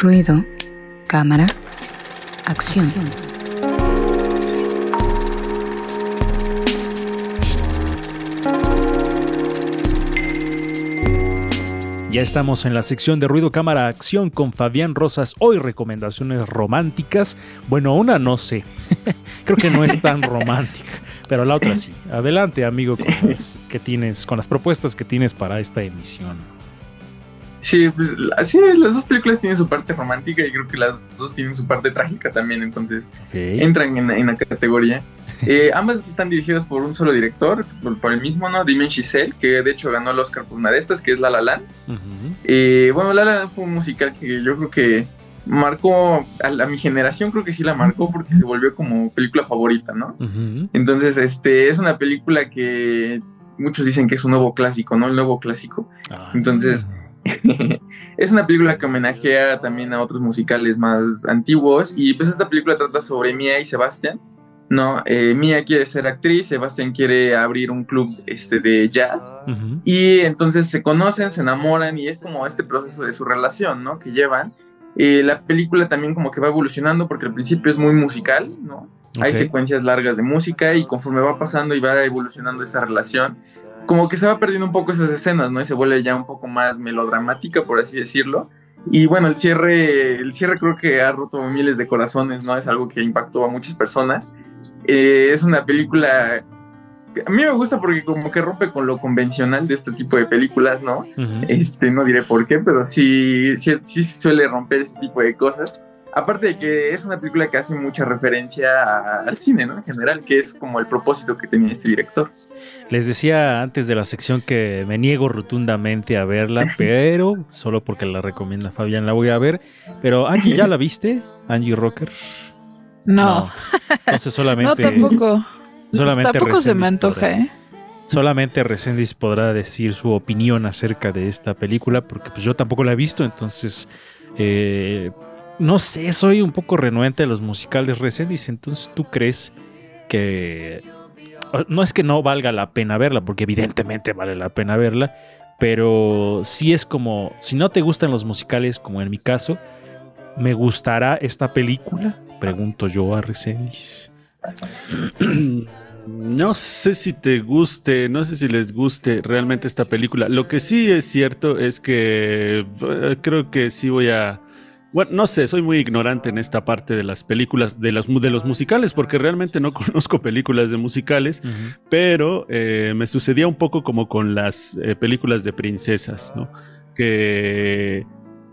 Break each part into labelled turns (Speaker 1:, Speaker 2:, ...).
Speaker 1: Ruido, cámara, acción.
Speaker 2: Ya estamos en la sección de ruido cámara acción con Fabián Rosas. Hoy recomendaciones románticas. Bueno, una no sé. Creo que no es tan romántica, pero la otra sí. Adelante, amigo, con las, que tienes, con las propuestas que tienes para esta emisión.
Speaker 3: Sí, pues así las dos películas tienen su parte romántica y creo que las dos tienen su parte trágica también, entonces entran en, la categoría. Eh, ambas están dirigidas por un solo director, por, el mismo, ¿no? Damien Chazelle, que de hecho ganó el Oscar por una de estas, que es La La Land. Eh, bueno, La La Land fue un musical que yo creo que marcó a, mi generación, creo que sí la marcó porque se volvió como película favorita, ¿no? Entonces, este, es una película que muchos dicen que es un nuevo clásico, ¿no? El nuevo clásico. Ah. Entonces... es una película que homenajea también a otros musicales más antiguos y pues esta película trata sobre Mia y Sebastián, no, eh, Mia quiere ser actriz, Sebastián quiere abrir un club este, de jazz y entonces se conocen, se enamoran y es como este proceso de su relación, ¿no? Que llevan. Eh, la película también como que va evolucionando porque al principio es muy musical, ¿no? Hay secuencias largas de música y conforme va pasando y va evolucionando esa relación, como que se va perdiendo un poco esas escenas, ¿no? Y se vuelve ya un poco más melodramática, por así decirlo. Y bueno, el cierre, el cierre creo que ha roto miles de corazones, ¿no? Es algo que impactó a muchas personas. Eh, es una película a mí me gusta porque como que rompe con lo convencional de este tipo de películas, ¿no? Este, no diré por qué, pero sí, sí, sí suele romper ese tipo de cosas. Aparte de que es una película que hace mucha referencia al cine, ¿no? En general, que es como el propósito que tenía este director.
Speaker 2: Les decía antes de la sección que me niego rotundamente a verla, pero solo porque la recomienda Fabián la voy a ver. Pero Angie, ¿ya la viste? Angie Rocker.
Speaker 4: No.
Speaker 2: Entonces solamente.
Speaker 4: No, tampoco.
Speaker 2: Solamente
Speaker 4: tampoco se me antoja, ¿eh?
Speaker 2: Solamente Resendiz podrá decir su opinión acerca de esta película, porque pues yo tampoco la he visto, entonces eh, no sé, soy un poco renuente a los musicales Resendiz, entonces tú crees que no es que no valga la pena verla, porque evidentemente vale la pena verla, pero sí es como, si no te gustan los musicales, como en mi caso, ¿me gustará esta película? Pregunto yo a Resendiz.
Speaker 5: No sé si te guste, no sé si les guste realmente esta película. Lo que sí es cierto es que eh, creo que sí voy a bueno, no sé, soy muy ignorante en esta parte de las películas, de los, de los musicales, porque realmente no conozco películas de musicales, pero eh, me sucedía un poco como con las eh, películas de princesas, ¿no? Que,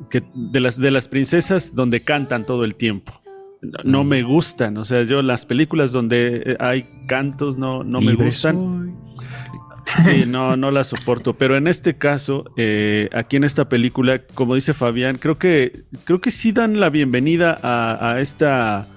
Speaker 5: que de, las, de las princesas donde cantan todo el tiempo. No, me gustan, o sea, yo las películas donde eh, hay cantos no, no me gustan. Sí, no, no la soporto. Pero en este caso, eh, aquí en esta película, como dice Fabián, creo que, creo que sí dan la bienvenida a, esta.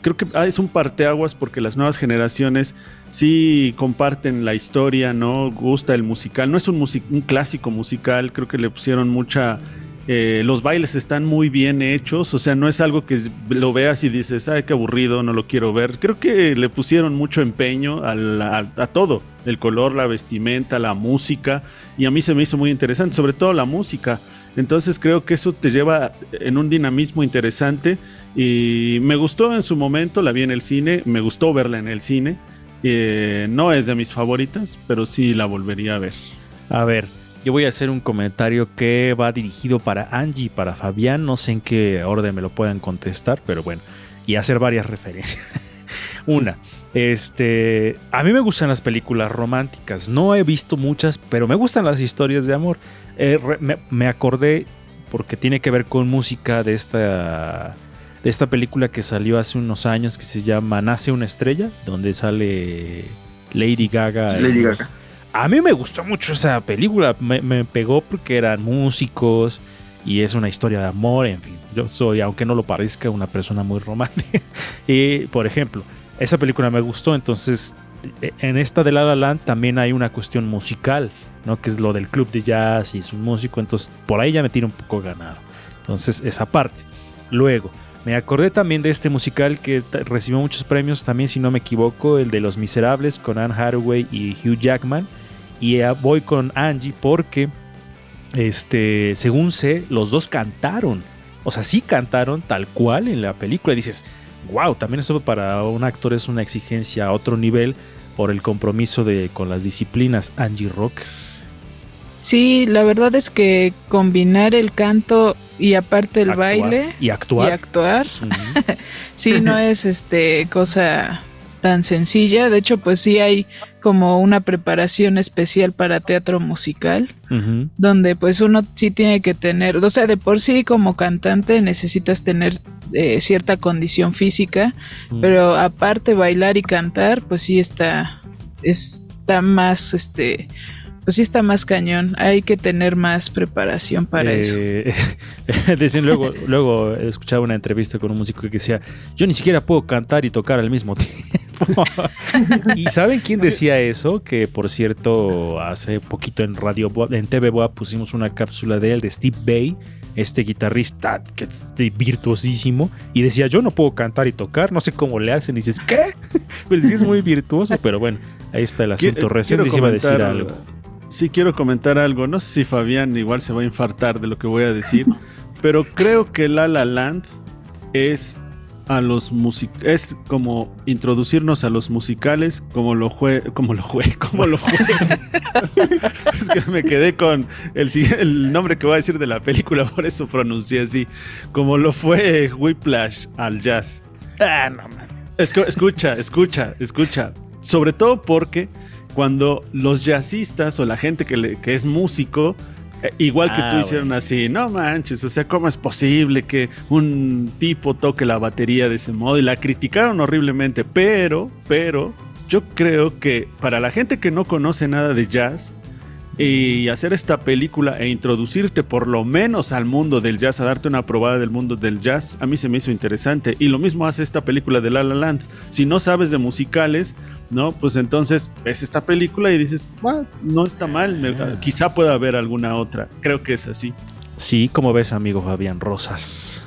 Speaker 5: Creo que ah, es un parteaguas porque las nuevas generaciones sí comparten la historia, ¿no? Gusta el musical. No es un, un clásico musical, creo que le pusieron mucha eh, los bailes están muy bien hechos, o sea, no es algo que lo veas y dices, ay, qué aburrido, no lo quiero ver. Creo que le pusieron mucho empeño a, todo, el color, la vestimenta, la música, y a mí se me hizo muy interesante, sobre todo la música. Entonces creo que eso te lleva en un dinamismo interesante y me gustó en su momento, la vi en el cine, me gustó verla en el cine. Eh, no es de mis favoritas, pero sí la volvería a ver.
Speaker 2: A ver, yo voy a hacer un comentario que va dirigido para Angie para Fabián. No sé en qué orden me lo puedan contestar, pero bueno. Y hacer varias referencias. Una, este, a mí me gustan las películas románticas. No he visto muchas, pero me gustan las historias de amor. Eh, me, acordé porque tiene que ver con música de esta, de esta película que salió hace unos años que se llama Nace una estrella, donde sale Lady Gaga.
Speaker 3: Lady Gaga.
Speaker 2: A mí me gustó mucho esa película, me, pegó porque eran músicos y es una historia de amor, en fin, yo soy, aunque no lo parezca, una persona muy romántica. y, por ejemplo, esa película me gustó, entonces e, en esta de La La Land también hay una cuestión musical, ¿no? Que es lo del club de jazz y es un músico, entonces por ahí ya me tiene un poco ganado. Entonces, esa parte. Luego, me acordé también de este musical que recibió muchos premios, también si no me equivoco, el de Los Miserables con Anne Hathaway y Hugh Jackman y voy con Angie porque, este, según sé, los dos cantaron O sea, sí cantaron tal cual en la película. Y dices, wow, también eso para un actor es una exigencia a otro nivel por el compromiso de, con las disciplinas. Angie Rocker.
Speaker 4: Sí, la verdad es que combinar el canto y aparte el baile
Speaker 2: y actuar,
Speaker 4: y actuar sí, no es este cosa tan sencilla. De hecho, pues sí hay como una preparación especial para teatro musical, donde pues uno sí tiene que tener, o sea, de por sí como cantante necesitas tener eh, cierta condición física, pero aparte bailar y cantar, pues sí está, está más, este, pues sí está más cañón. Hay que tener más preparación para eso.
Speaker 2: Eh, decían luego, luego escuchaba una entrevista con un músico que decía, yo ni siquiera puedo cantar y tocar al mismo tiempo. ¿Y saben quién decía eso? Que por cierto, hace poquito en radio, en TV Boa pusimos una cápsula de él, de Steve Bay, este guitarrista que es virtuosísimo, y decía, yo no puedo cantar y tocar, no sé cómo le hacen. Y dices, ¿qué? Pues sí es muy virtuoso, pero bueno, ahí está el asunto. Recién les iba a decir algo
Speaker 5: sí quiero comentar algo. No sé si Fabián igual se va a infartar de lo que voy a decir, pero creo que La La Land es a los es como introducirnos a los musicales como lo fue como lo fue como lo fue es que me quedé con el, el, nombre que voy a decir de la película por eso pronuncié así como lo fue Whiplash al jazz. Ah, no, escucha escucha escucha. Sobre todo porque cuando los jazzistas o la gente que, que es músico, eh, igual que tú ah, hicieron así, no manches, o sea, ¿cómo es posible que un tipo toque la batería de ese modo? Y la criticaron horriblemente, pero, pero, yo creo que para la gente que no conoce nada de jazz, y hacer esta película e introducirte por lo menos al mundo del jazz, a darte una probada del mundo del jazz, a mí se me hizo interesante. Y lo mismo hace esta película de La La Land. Si no sabes de musicales, ¿no? Pues entonces ves esta película y dices, no está mal, ah. quizá pueda haber alguna otra. Creo que es así.
Speaker 2: Sí, como ves, amigo Fabián Rosas.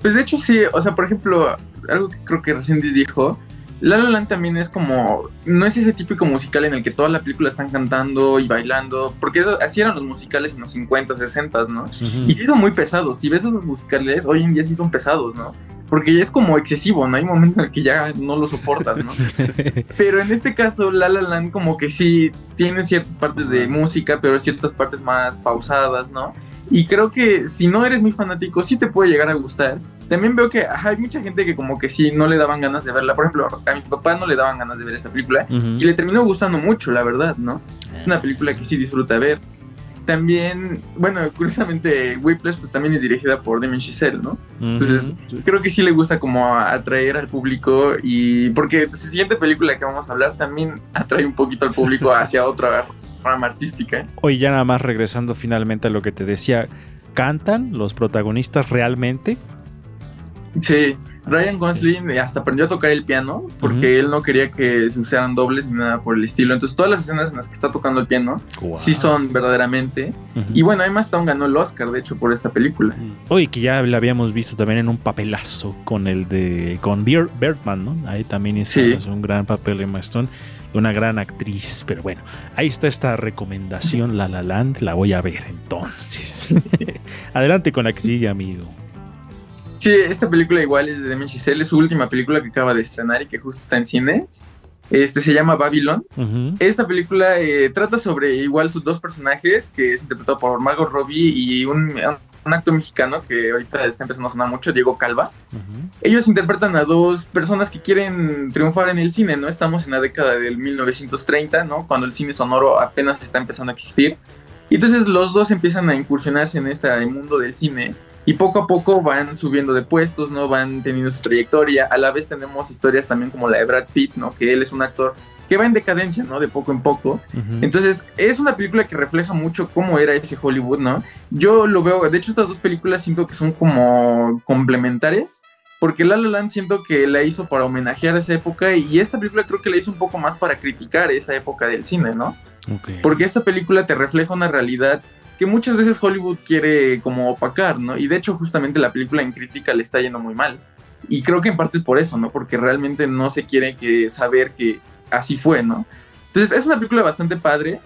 Speaker 3: Pues de hecho sí, o sea, por ejemplo, algo que creo que recién dijo, La La Land también es como, no es ese típico musical en el que toda la película están cantando y bailando, porque así eran los musicales en los 50, 60, ¿no? Y son muy pesados, si ves esos musicales, hoy en día sí son pesados, ¿no? Porque ya es como excesivo, ¿no? Hay momentos en el que ya no lo soportas, ¿no? pero en este caso, La La Land como que sí tiene ciertas partes de música, pero ciertas partes más pausadas, ¿no? Y creo que si no eres muy fanático, sí te puede llegar a gustar. También veo que hay mucha gente que como que sí no le daban ganas de verla. Por ejemplo, a mi papá no le daban ganas de ver esta película y le terminó gustando mucho, la verdad, ¿no? Es una película que sí disfruta ver. También, bueno, curiosamente, Whiplash pues también es dirigida por Damien Chazelle, ¿no? Entonces, creo que sí le gusta como atraer al público y porque su siguiente película que vamos a hablar también atrae un poquito al público hacia otra rama artística.
Speaker 2: Hoy ya nada más regresando finalmente a lo que te decía, ¿cantan los protagonistas realmente?
Speaker 3: Sí, Ryan Gosling hasta aprendió a tocar el piano porque él no quería que se usaran dobles ni nada por el estilo. Entonces todas las escenas en las que está tocando el piano sí son verdaderamente. Y bueno, además Stone ganó el Oscar, de hecho, por esta película.
Speaker 2: Oye, que ya la habíamos visto también en un papelazo con el de con Birdman, ¿no? Ahí también hizo un gran papel Emma Stone una gran actriz. Pero bueno, ahí está esta recomendación, La La Land, la voy a ver entonces. Adelante con la que sigue, amigo.
Speaker 3: Sí, esta película igual es de Demi Chazelle, es su última película que acaba de estrenar y que justo está en cines. Este se llama Babylon. Esta película eh, trata sobre igual sus dos personajes, que es interpretado por Margot Robbie y un, un actor mexicano que ahorita está empezando a sonar mucho, Diego Calva. Ellos interpretan a dos personas que quieren triunfar en el cine, ¿no? Estamos en la década del 1930, ¿no? Cuando el cine sonoro apenas está empezando a existir. Y entonces los dos empiezan a incursionarse en este mundo del cine y poco a poco van subiendo de puestos, ¿no? Van teniendo su trayectoria. A la vez tenemos historias también como la de Brad Pitt, ¿no? Que él es un actor que va en decadencia, ¿no? De poco en poco. Entonces, es una película que refleja mucho cómo era ese Hollywood, ¿no? Yo lo veo, de hecho, estas dos películas siento que son como complementarias. Porque La La Land siento que la hizo para homenajear a esa época y esta película creo que la hizo un poco más para criticar esa época del cine, ¿no? Porque esta película te refleja una realidad que muchas veces Hollywood quiere como opacar, ¿no? Y de hecho justamente la película en crítica le está yendo muy mal. Y creo que en parte es por eso, ¿no? Porque realmente no se quiere que saber que así fue, ¿no? Entonces es una película bastante padre,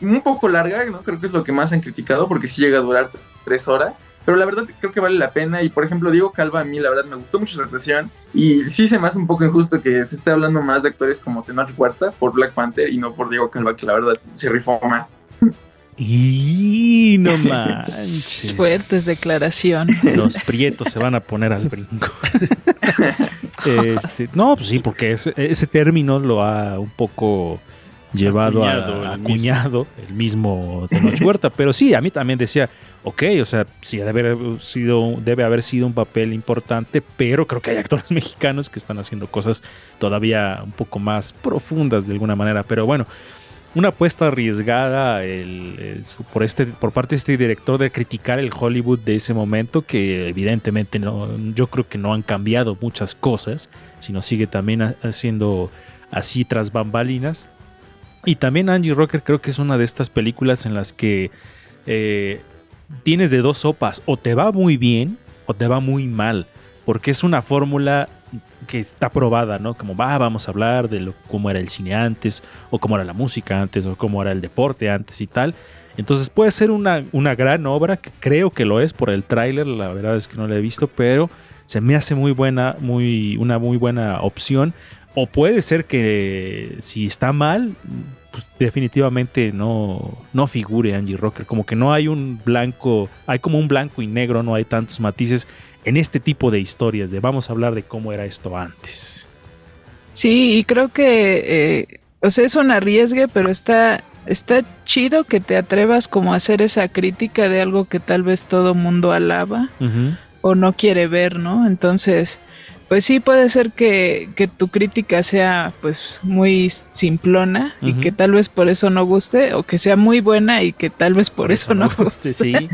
Speaker 3: un poco larga, ¿no? Creo que es lo que más han criticado porque sí llega a durar tres horas. pero la verdad creo que vale la pena. Y por ejemplo, Diego Calva, a mí la verdad me gustó mucho su actuación. Y sí se me hace un poco injusto que se esté hablando más de actores como Tenoch Huerta por Black Panther y no por Diego Calva, que la verdad se rifó más.
Speaker 2: Y no más.
Speaker 4: Fuertes declaración.
Speaker 2: Los prietos se van a poner al brinco. Este, no, pues sí, porque ese, ese término lo ha un poco llevado a acuñado el mismo, el mismo Huerta. Pero sí, a mí también decía, ok, o sea, sí debe haber, sido, debe haber sido un papel importante, pero creo que hay actores mexicanos que están haciendo cosas todavía un poco más profundas de alguna manera. Pero bueno, una apuesta arriesgada por, este, por parte de este director de criticar el Hollywood de ese momento, que evidentemente no, yo creo que no han cambiado muchas cosas, sino sigue también haciendo así tras bambalinas. Y también Angie Rocker creo que es una de estas películas en las que eh, tienes de dos sopas, o te va muy bien o te va muy mal, porque es una fórmula que está probada, ¿no? Como va, vamos a hablar de lo, cómo era el cine antes, o cómo era la música antes, o cómo era el deporte antes y tal. Entonces puede ser una, una gran obra, que creo que lo es por el tráiler, la verdad es que no la he visto, pero se me hace muy buena, muy, una muy buena opción. O puede ser que si está mal, pues definitivamente no, no figure Angie Rocker. Como que no hay un blanco, hay como un blanco y negro, no hay tantos matices en este tipo de historias, de vamos a hablar de cómo era esto antes.
Speaker 4: Sí, y creo que, eh, o sea, es un arriesgue, pero está, está chido que te atrevas como a hacer esa crítica de algo que tal vez todo mundo alaba o no quiere ver, ¿no? Entonces, pues sí puede ser que, tu crítica sea pues muy simplona y que tal vez por eso no guste o que sea muy buena y que tal vez por, eso, no guste.
Speaker 2: Sí,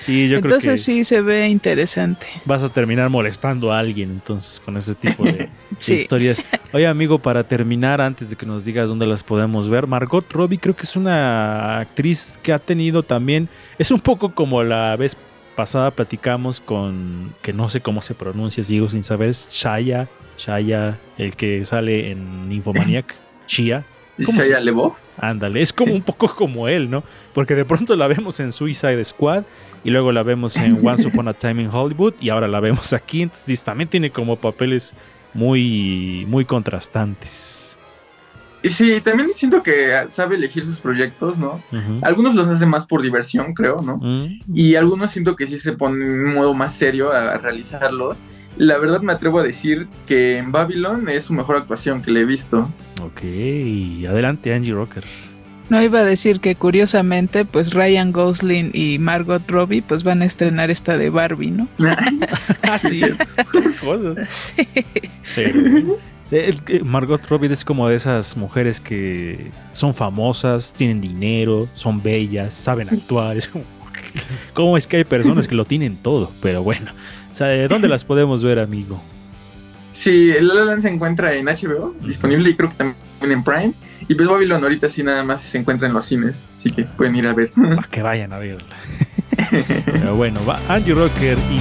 Speaker 4: sí yo creo que sí se ve interesante.
Speaker 2: Vas a terminar molestando a alguien entonces con ese tipo de, historias. Oye amigo, para terminar, antes de que nos digas dónde las podemos ver, Margot Robbie creo que es una actriz que ha tenido también, es un poco como la vez pasada platicamos con, que no sé cómo se pronuncia, sigo sin saber, Shaya, Shaya, el que sale en Nymphomaniac, Shia.
Speaker 3: ¿Shaya Leboff?
Speaker 2: Ándale, es como un poco como él, ¿no? Porque de pronto la vemos en Suicide Squad y luego la vemos en Once Upon a Time in Hollywood y ahora la vemos aquí, entonces también tiene como papeles muy, muy contrastantes.
Speaker 3: Sí, también siento que sabe elegir sus proyectos, ¿no? Algunos los hace más por diversión, creo, ¿no? Mm. Y algunos siento que sí se pone en un modo más serio a, realizarlos. La verdad me atrevo a decir que en Babylon es su mejor actuación que le he visto.
Speaker 2: Ok, adelante Angie Rocker.
Speaker 4: No iba a decir que curiosamente, pues Ryan Gosling y Margot Robbie, pues van a estrenar esta de Barbie, ¿no?
Speaker 2: ah, sí. sí. Margot Robbie es como de esas mujeres que son famosas, tienen dinero, son bellas, saben actuar. Es como, ¿cómo es que hay personas que lo tienen todo? Pero bueno, ¿dónde las podemos ver, amigo?
Speaker 3: Sí, el La La se encuentra en HBO, disponible y creo que también en Prime. Y pues Babylon ahorita sí nada más se encuentra en los cines, así que pueden ir a ver.
Speaker 2: Para que vayan a verla. Pero bueno, va Angie Rocker y